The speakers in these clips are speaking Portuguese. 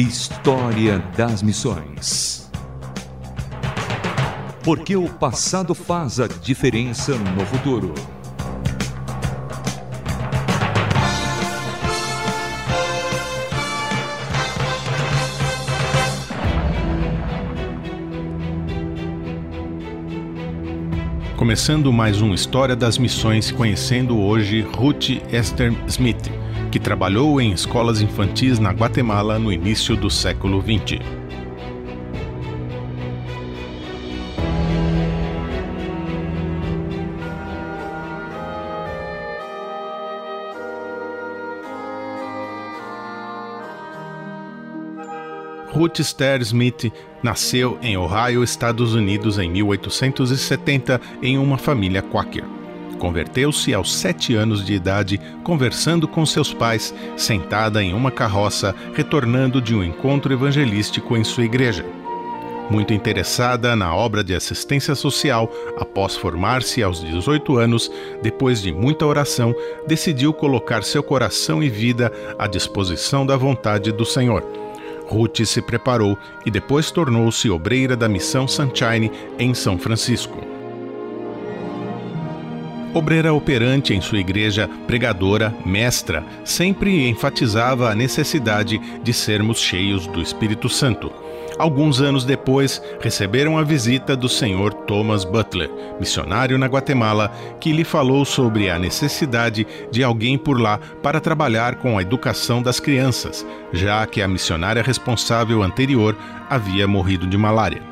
História das Missões. Porque o passado faz a diferença no futuro. Começando mais um História das Missões, conhecendo hoje Ruth Esther Smith, que trabalhou em escolas infantis na Guatemala no início do século XX. Ruth Ster Smith nasceu em Ohio, Estados Unidos, em 1870, em uma família quaker. Converteu-se aos sete anos de idade, conversando com seus pais, sentada em uma carroça, retornando de um encontro evangelístico em sua igreja. Muito interessada na obra de assistência social, após formar-se aos 18 anos, depois de muita oração, decidiu colocar seu coração e vida à disposição da vontade do Senhor. Ruth se preparou e depois tornou-se obreira da Missão Sunshine em São Francisco. Obreira operante em sua igreja, pregadora, mestra, sempre enfatizava a necessidade de sermos cheios do Espírito Santo. Alguns anos depois, receberam a visita do Sr. Thomas Butler, missionário na Guatemala, que lhe falou sobre a necessidade de alguém por lá para trabalhar com a educação das crianças, já que a missionária responsável anterior havia morrido de malária.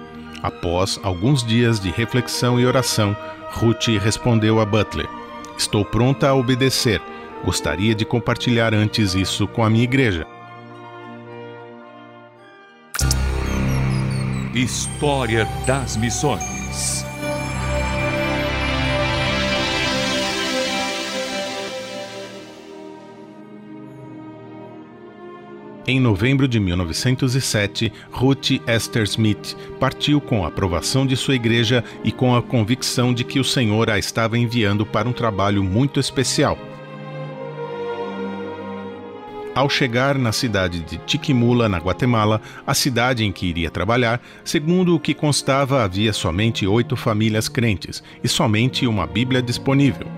Após alguns dias de reflexão e oração, Ruth respondeu a Butler: Estou pronta a obedecer. Gostaria de compartilhar antes isso com a minha igreja. História das Missões. Em novembro de 1907, Ruth Esther Smith partiu com a aprovação de sua igreja e com a convicção de que o Senhor a estava enviando para um trabalho muito especial. Ao chegar na cidade de Chiquimula, na Guatemala, a cidade em que iria trabalhar, segundo o que constava, havia somente oito famílias crentes e somente uma Bíblia disponível.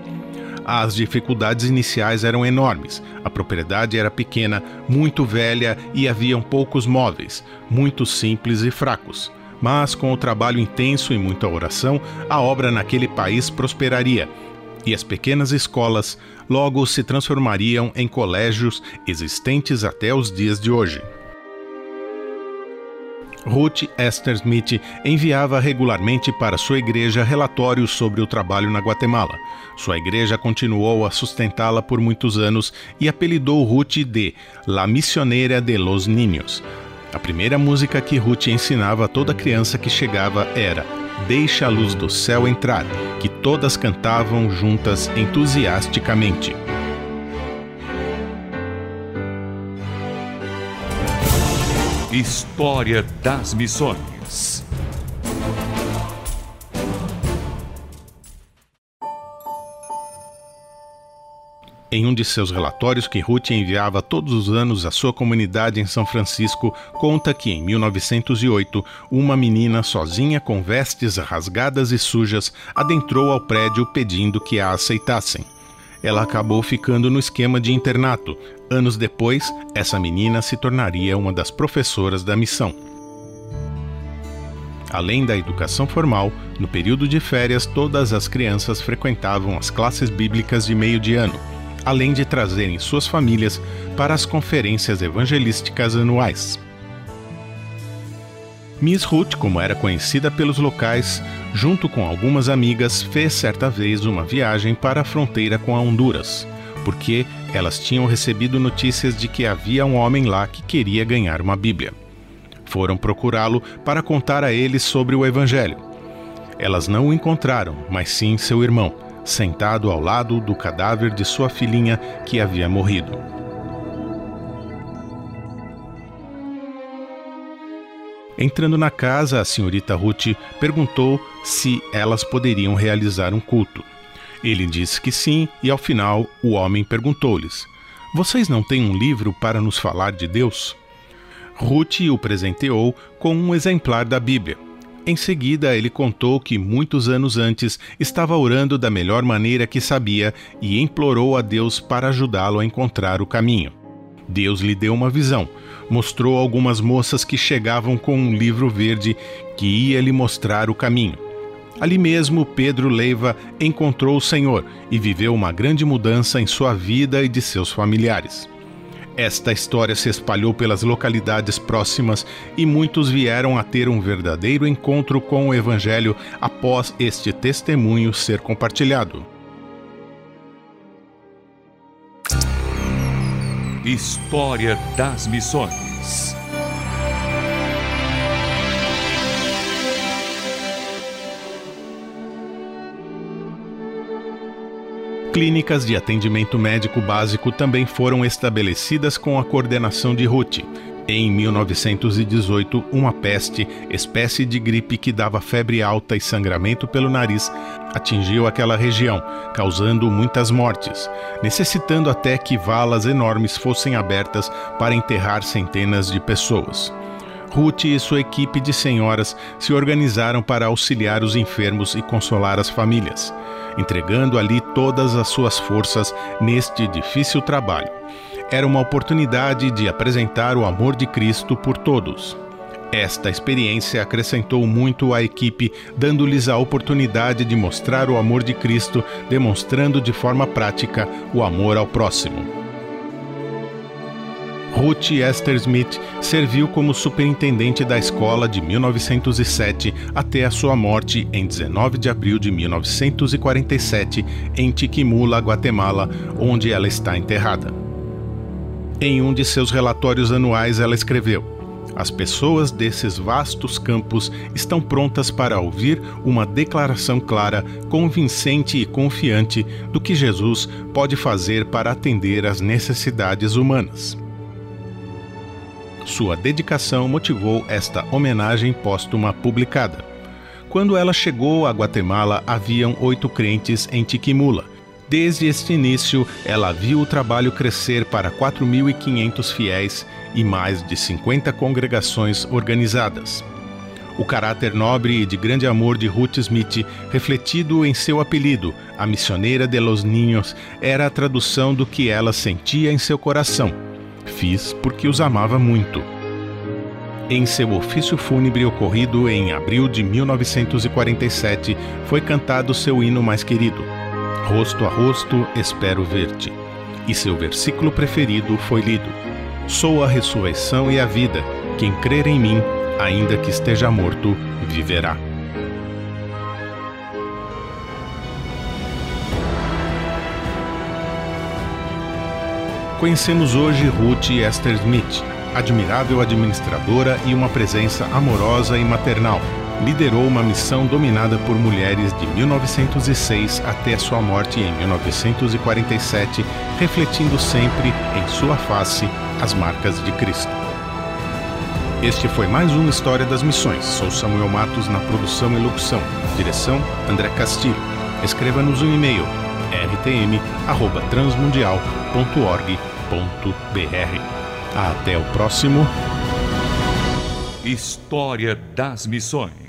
As dificuldades iniciais eram enormes. A propriedade era pequena, muito velha e haviam poucos móveis, muito simples e fracos. Mas com o trabalho intenso e muita oração, a obra naquele país prosperaria. E as pequenas escolas logo se transformariam em colégios existentes até os dias de hoje. Ruth Esther Smith enviava regularmente para sua igreja relatórios sobre o trabalho na Guatemala. Sua igreja continuou a sustentá-la por muitos anos e apelidou Ruth de La Missioneira de los Niños. A primeira música que Ruth ensinava a toda criança que chegava era Deixa a luz do céu entrar, que todas cantavam juntas entusiasticamente. História das Missões. Em um de seus relatórios que Ruth enviava todos os anos à sua comunidade em São Francisco, conta que em 1908, uma menina sozinha com vestes rasgadas e sujas adentrou ao prédio pedindo que a aceitassem. Ela acabou ficando no esquema de internato. Anos depois, essa menina se tornaria uma das professoras da missão. Além da educação formal, no período de férias todas as crianças frequentavam as classes bíblicas de meio de ano, além de trazerem suas famílias para as conferências evangelísticas anuais. Miss Ruth, como era conhecida pelos locais, junto com algumas amigas, fez certa vez uma viagem para a fronteira com a Honduras, porque elas tinham recebido notícias de que havia um homem lá que queria ganhar uma Bíblia. Foram procurá-lo para contar a ele sobre o Evangelho. Elas não o encontraram, mas sim seu irmão, sentado ao lado do cadáver de sua filhinha que havia morrido. Entrando na casa, a senhorita Ruth perguntou se elas poderiam realizar um culto. Ele disse que sim, e ao final o homem perguntou-lhes: Vocês não têm um livro para nos falar de Deus? Ruth o presenteou com um exemplar da Bíblia. Em seguida, ele contou que muitos anos antes estava orando da melhor maneira que sabia e implorou a Deus para ajudá-lo a encontrar o caminho. Deus lhe deu uma visão, mostrou algumas moças que chegavam com um livro verde que ia lhe mostrar o caminho. Ali mesmo, Pedro Leiva encontrou o Senhor e viveu uma grande mudança em sua vida e de seus familiares. Esta história se espalhou pelas localidades próximas e muitos vieram a ter um verdadeiro encontro com o Evangelho após este testemunho ser compartilhado. História das Missões Clínicas de atendimento médico básico também foram estabelecidas com a coordenação de Ruth. Em 1918, uma peste, espécie de gripe que dava febre alta e sangramento pelo nariz, atingiu aquela região, causando muitas mortes, necessitando até que valas enormes fossem abertas para enterrar centenas de pessoas. Ruth e sua equipe de senhoras se organizaram para auxiliar os enfermos e consolar as famílias entregando ali todas as suas forças neste difícil trabalho. Era uma oportunidade de apresentar o amor de Cristo por todos. Esta experiência acrescentou muito à equipe, dando-lhes a oportunidade de mostrar o amor de Cristo, demonstrando de forma prática o amor ao próximo. Ruth Esther Smith serviu como superintendente da escola de 1907 até a sua morte em 19 de abril de 1947 em Tiquimula, Guatemala, onde ela está enterrada. Em um de seus relatórios anuais, ela escreveu: As pessoas desses vastos campos estão prontas para ouvir uma declaração clara, convincente e confiante do que Jesus pode fazer para atender às necessidades humanas. Sua dedicação motivou esta homenagem póstuma publicada. Quando ela chegou a Guatemala, haviam oito crentes em Tiquimula. Desde este início, ela viu o trabalho crescer para 4.500 fiéis e mais de 50 congregações organizadas. O caráter nobre e de grande amor de Ruth Smith, refletido em seu apelido, a missioneira de los Niños, era a tradução do que ela sentia em seu coração Fiz porque os amava muito. Em seu ofício fúnebre ocorrido em abril de 1947, foi cantado seu hino mais querido, Rosto a Rosto Espero Ver-te. E seu versículo preferido foi lido: Sou a ressurreição e a vida. Quem crer em mim, ainda que esteja morto, viverá. Conhecemos hoje Ruth Esther Smith, admirável administradora e uma presença amorosa e maternal. Liderou uma missão dominada por mulheres de 1906 até sua morte em 1947, refletindo sempre em sua face as marcas de Cristo. Este foi mais uma História das Missões. Sou Samuel Matos na produção e locução. Direção André Castilho. Escreva-nos um e-mail rtm@transmundial.org.br. Até o próximo História das Missões.